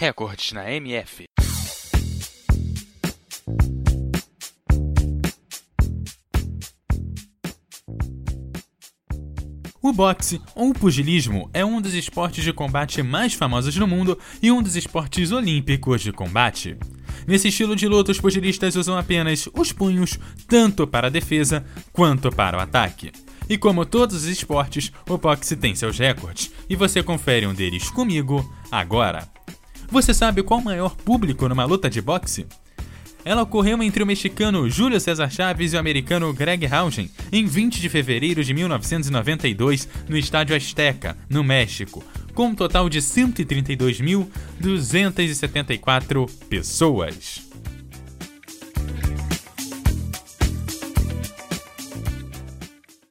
Recordes na MF. O boxe ou pugilismo é um dos esportes de combate mais famosos no mundo e um dos esportes olímpicos de combate. Nesse estilo de luta, os pugilistas usam apenas os punhos, tanto para a defesa quanto para o ataque. E como todos os esportes, o boxe tem seus recordes, e você confere um deles comigo agora. Você sabe qual o maior público numa luta de boxe? Ela ocorreu entre o mexicano Júlio César Chaves e o americano Greg Haugen em 20 de fevereiro de 1992 no Estádio Azteca, no México, com um total de 132.274 pessoas.